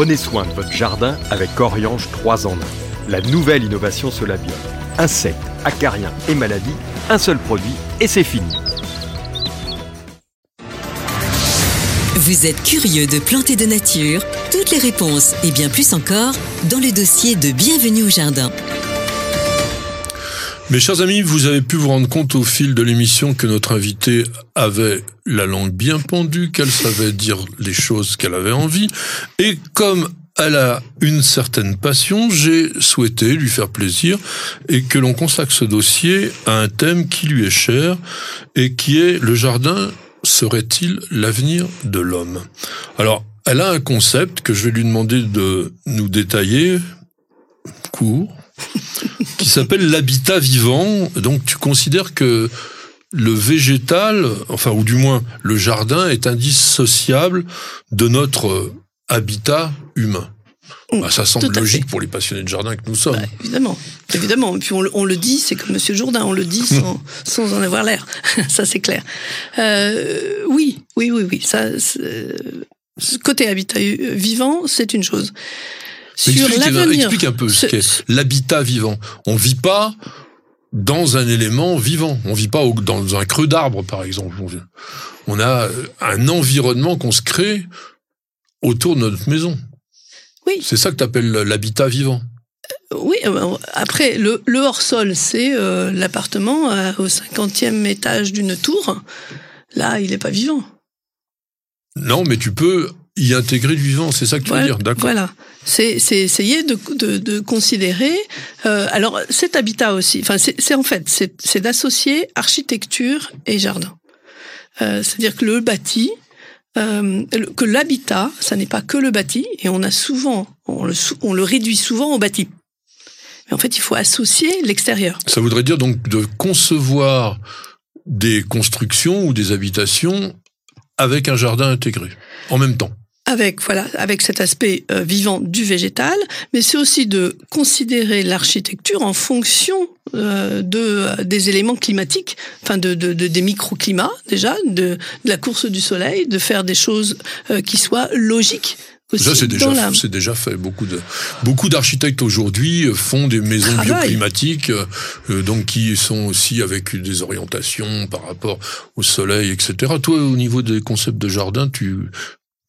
Prenez soin de votre jardin avec Oriange 3 en 1. La nouvelle innovation Solabium. Insectes, acariens et maladies, un seul produit et c'est fini. Vous êtes curieux de planter de nature? Toutes les réponses et bien plus encore dans le dossier de Bienvenue au Jardin. Mes chers amis, vous avez pu vous rendre compte au fil de l'émission que notre invitée avait la langue bien pendue, qu'elle savait dire les choses qu'elle avait envie, et comme elle a une certaine passion, j'ai souhaité lui faire plaisir et que l'on consacre ce dossier à un thème qui lui est cher et qui est le jardin serait-il l'avenir de l'homme? Alors, elle a un concept que je vais lui demander de nous détailler, court, qui s'appelle l'habitat vivant. Donc tu considères que le végétal, enfin ou du moins le jardin, est indissociable de notre habitat humain. Bah, ça semble logique pour les passionnés de jardin que nous sommes. Bah, évidemment, évidemment. Et puis on, le dit, c'est comme Monsieur Jourdain, on le dit sans, sans en avoir l'air. ça c'est clair. Euh, oui, oui, oui, oui. Ça, côté habitat vivant, c'est une chose explique, un peu ce qu'est l'habitat vivant. On vit pas dans un élément vivant. On vit pas dans un creux d'arbre, par exemple. On a un environnement qu'on se crée autour de notre maison. Oui. C'est ça que tu appelles l'habitat vivant. Euh, oui, euh, après, le, hors-sol, c'est euh, l'appartement au cinquantième étage d'une tour. Là, il n'est pas vivant. Non, mais tu peux y intégrer du vivant, c'est ça que tu veux dire, d'accord Voilà, c'est essayer de, de, de considérer. Euh, alors cet habitat aussi, enfin c'est en fait c'est d'associer architecture et jardin. Euh, C'est-à-dire que le bâti, euh, que l'habitat, ça n'est pas que le bâti, et on a souvent, on le, on le réduit souvent au bâti. Mais en fait, il faut associer l'extérieur. Ça voudrait dire donc de concevoir des constructions ou des habitations avec un jardin intégré en même temps avec voilà avec cet aspect euh, vivant du végétal, mais c'est aussi de considérer l'architecture en fonction euh, de euh, des éléments climatiques, enfin de, de, de des microclimats déjà, de, de, la course du soleil, de faire des choses qui soient logiques. Ça c'est déjà c'est déjà fait beaucoup de beaucoup d'architectes aujourd'hui font des maisons bioclimatiques donc qui sont aussi avec des orientations par rapport au soleil etc. Toi au niveau des concepts de jardin tu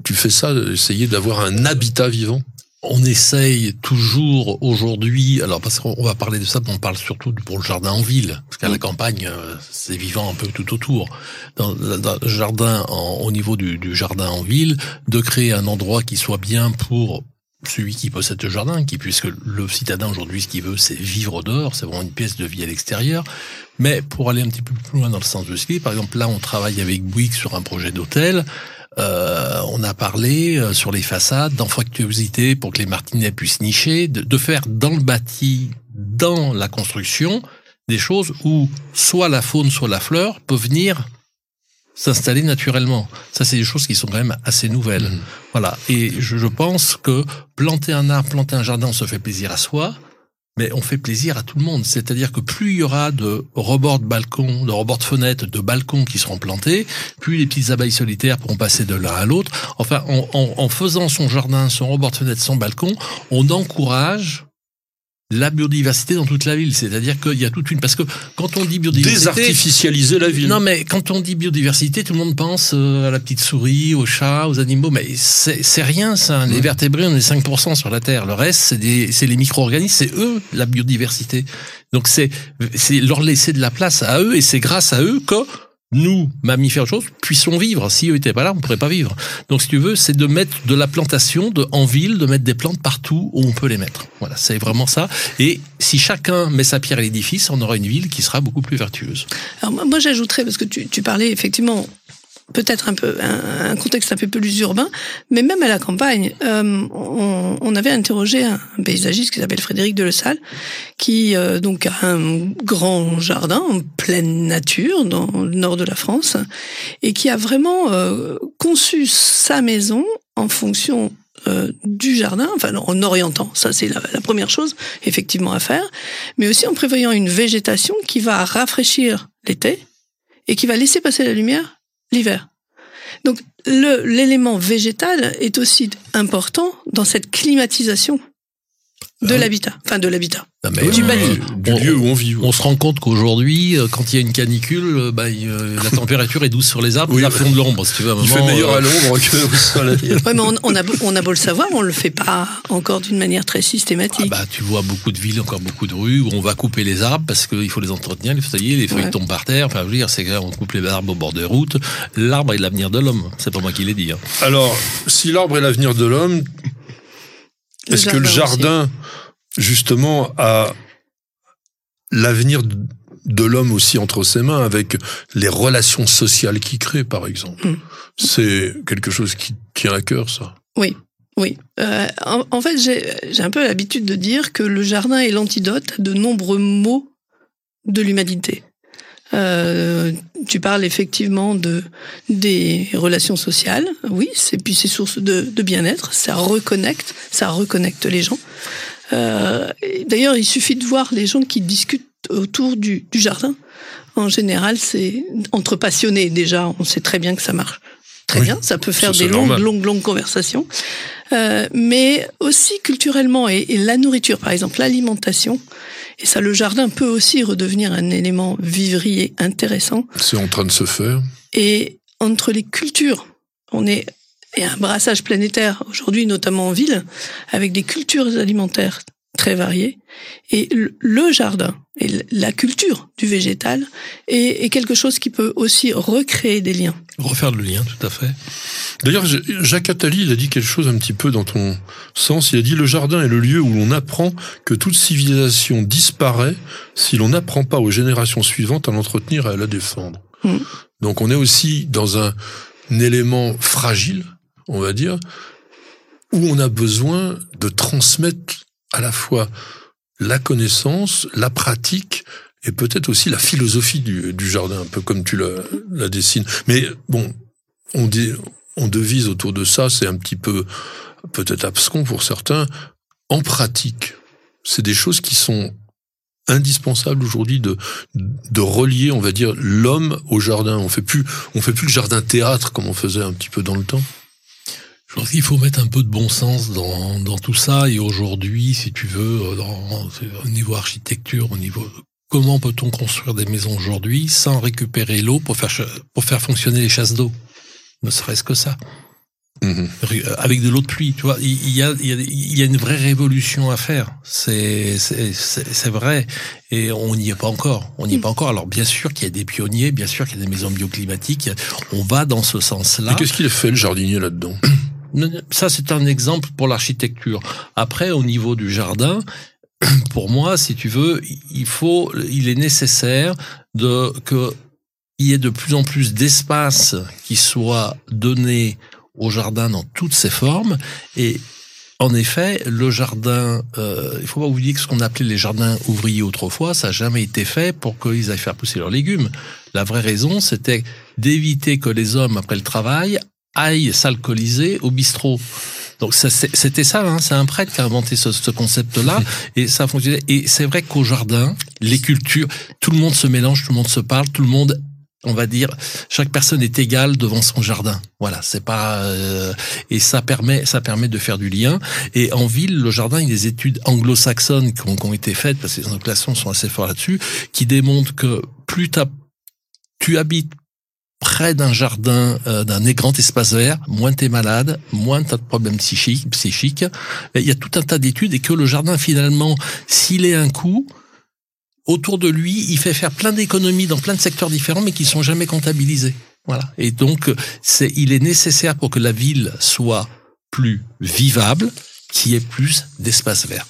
tu fais ça, essayer d'avoir un habitat vivant on essaye toujours aujourd'hui, alors parce qu'on va parler de ça, mais on parle surtout pour le jardin en ville, parce qu'à la campagne, euh, c'est vivant un peu tout autour. Dans, le jardin, au niveau du, jardin en ville, de créer un endroit qui soit bien pour celui qui possède le jardin, qui puisque le citadin aujourd'hui, ce qu'il veut, c'est vivre dehors, c'est vraiment une pièce de vie à l'extérieur. Mais pour aller un petit peu plus loin dans le sens de ce qui, par exemple, là, on travaille avec Bouygues sur un projet d'hôtel. Euh, on a parlé euh, sur les façades d'anfractuosité pour que les martinets puissent nicher, de, faire dans le bâti, dans la construction, des choses où soit la faune, soit la fleur peuvent venir s'installer naturellement. Ça, c'est des choses qui sont quand même assez nouvelles. Mmh. Voilà. Et je, je pense que planter un arbre, planter un jardin, on se fait plaisir à soi mais on fait plaisir à tout le monde. C'est-à-dire que plus il y aura de rebords de balcons, de rebords de fenêtres, de balcons qui seront plantés, plus les petites abeilles solitaires pourront passer de l'un à l'autre. Enfin, en, en, faisant son jardin, son rebord de fenêtre, son balcon, on encourage la biodiversité dans toute la ville. C'est-à-dire qu'il y a toute une... Parce que quand on dit biodiversité... Désartificialiser la ville. Non, mais quand on dit biodiversité, tout le monde pense euh, à la petite souris, aux chats, aux animaux. Mais c'est rien, ça. Les vertébrés, on est 5% sur la Terre. Le reste, c'est les micro-organismes. C'est eux, la biodiversité. Donc c'est leur laisser de la place à eux. Et c'est grâce à eux que nous, mammifères, choses, puissions vivre. Si eux n'étaient pas là, on ne pourrait pas vivre. Donc, si tu veux, c'est de mettre de la plantation de, en ville, de mettre des plantes partout où on peut les mettre. Voilà, c'est vraiment ça. Et si chacun met sa pierre à l'édifice, on aura une ville qui sera beaucoup plus vertueuse. Alors, moi, j'ajouterais, parce que tu, tu parlais effectivement peut-être un peu un, contexte un peu plus urbain, mais même à la campagne, euh, on, on, avait interrogé un paysagiste qui s'appelle Frédéric de qui euh, donc a un grand jardin en pleine nature dans le nord de la France, et qui a vraiment euh, conçu sa maison en fonction euh, du jardin, enfin en orientant, ça c'est la, première chose effectivement à faire, mais aussi en prévoyant une végétation qui va rafraîchir l'été et qui va laisser passer la lumière l'hiver. Donc l'élément végétal est aussi important dans cette climatisation de Ah. l'habitat, enfin de l'habitat. Du euh, bâti. Du on- lieu où on vit. ouais. On se rend compte qu'aujourd'hui, euh, quand il y a une canicule, euh, bah, euh, la température est douce sur les arbres, Oui. ils la font de l'ombre, si tu veux. À un Il fait meilleur euh, à l'ombre que au soleil. Ouais, mais on, on a beau- on a beau le savoir, on le fait pas encore d'une manière très Ah systématique. bah, tu vois beaucoup de villes, encore beaucoup de rues où on va couper les arbres parce qu'il faut les entretenir, les feuilles, les feuilles Ouais. tombent par terre. Enfin, je veux dire, c'est qu'on coupe les arbres au bord de route. L'arbre est l'avenir de l'homme. C'est pas moi qui l'ai dit. hein. Alors, si l'arbre est l'avenir de l'homme, est-ce que le aussi. jardin, justement, a l'avenir de l'homme aussi entre ses mains avec les relations sociales qu'il crée, par exemple? Mm. C'est quelque chose qui tient à cœur, ça. Oui, oui. Euh, en, en fait, j'ai j'ai un peu l'habitude de dire que le jardin est l'antidote à de nombreux maux de l'humanité. Euh, tu parles effectivement de des relations sociales, oui, c'est puis c'est source de, de bien-être, ça reconnecte, ça reconnecte les gens. Euh, D'ailleurs, il suffit de voir les gens qui discutent autour du, du jardin. En général, c'est entre passionnés déjà, on sait très bien que ça marche très Oui, bien, ça peut faire des longues, longues, longues conversations. Euh, mais aussi culturellement et, et la nourriture, par exemple, l'alimentation. Et ça, le jardin peut aussi redevenir un élément vivrier intéressant. C'est en train de se faire. Et entre les cultures, on est a un brassage planétaire aujourd'hui, notamment en ville, avec des cultures alimentaires très variées. Et le- jardin et la culture du végétal est, est quelque chose qui peut aussi recréer des liens. Refaire le lien, tout à fait. D'ailleurs, Jacques Attali, il a dit quelque chose un petit peu dans ton sens. Il a dit le jardin est le lieu où l'on apprend que toute civilisation disparaît si l'on n'apprend pas aux générations suivantes à l'entretenir et à la défendre. Mm. Donc on est aussi dans un, un élément fragile, on va dire, où on a besoin de transmettre à la fois la connaissance, la pratique et peut-être aussi la philosophie du, jardin, un peu comme tu la, la dessines. Mais bon, on on devise autour de ça, c'est un petit peu peut-être abscon pour certains. En pratique, c'est des choses qui sont indispensables aujourd'hui de de relier, on va dire, l'homme au jardin. On fait plus, on fait plus le jardin théâtre comme on faisait un petit peu dans le temps. Pense qu'il faut mettre un peu de bon sens dans, dans tout ça. Et aujourd'hui, si tu veux, euh, dans, au niveau architecture, au niveau comment peut-on construire des maisons aujourd'hui sans récupérer l'eau pour faire pour faire fonctionner les chasses d'eau, ne serait-ce que ça. Mhm. Euh, Avec de l'eau de pluie, tu vois, il y a, il y a, il y a une vraie révolution à faire. C'est, c'est, vrai. Et on n'y est pas encore. On n'y est pas encore. Alors, bien sûr qu'il y a des pionniers, bien sûr qu'il y a des maisons bioclimatiques. On va dans ce sens-là. Et qu'est-ce qu'il a fait le jardinier là-dedans? Ça, c'est un exemple pour l'architecture. Après, au niveau du jardin, pour moi, si tu veux, il faut, il est nécessaire de que il y ait de plus en plus d'espace qui soit donné au jardin dans toutes ses formes et en effet, le jardin, euh, il faut pas oublier que ce qu'on appelait les jardins ouvriers autrefois, ça n'a jamais été fait pour qu'ils aillent faire pousser leurs légumes. La vraie raison, c'était d'éviter que les hommes, après le travail, aillent s'alcooliser au bistrot. Donc c'était ça, hein, c'est un prêtre qui a inventé ce, ce concept-là, et ça fonctionnait. Et c'est vrai qu'au jardin, les cultures, tout le monde se mélange, tout le monde se parle, tout le monde, on va dire, chaque personne est égale devant son jardin. Voilà, c'est pas euh, et ça permet, ça permet de faire du lien. Et en ville, le jardin, il y a des études anglo-saxonnes qui ont, qui ont été faites parce que les anglo-saxons sont assez forts là-dessus, qui démontrent que plus tu habites près d'un jardin, euh, d'un grand espace vert, moins t'es malade, moins t'as de problèmes psychiques. psychiques. Il y a tout un tas d'études et que le jardin, finalement, s'il est un coup, autour de lui, il fait faire plein d'économies dans plein de secteurs différents, mais qui sont jamais comptabilisés. Voilà. Et donc, c'est, il est nécessaire pour que la ville soit plus vivable, qu'il y ait plus d'espace vert.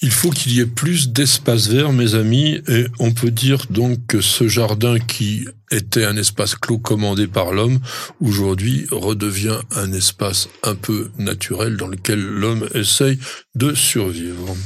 Il faut qu'il y ait plus d'espace vert, mes amis, et on peut dire donc que ce jardin qui était un espace clos commandé par l'homme, aujourd'hui redevient un espace un peu naturel dans lequel l'homme essaye de survivre.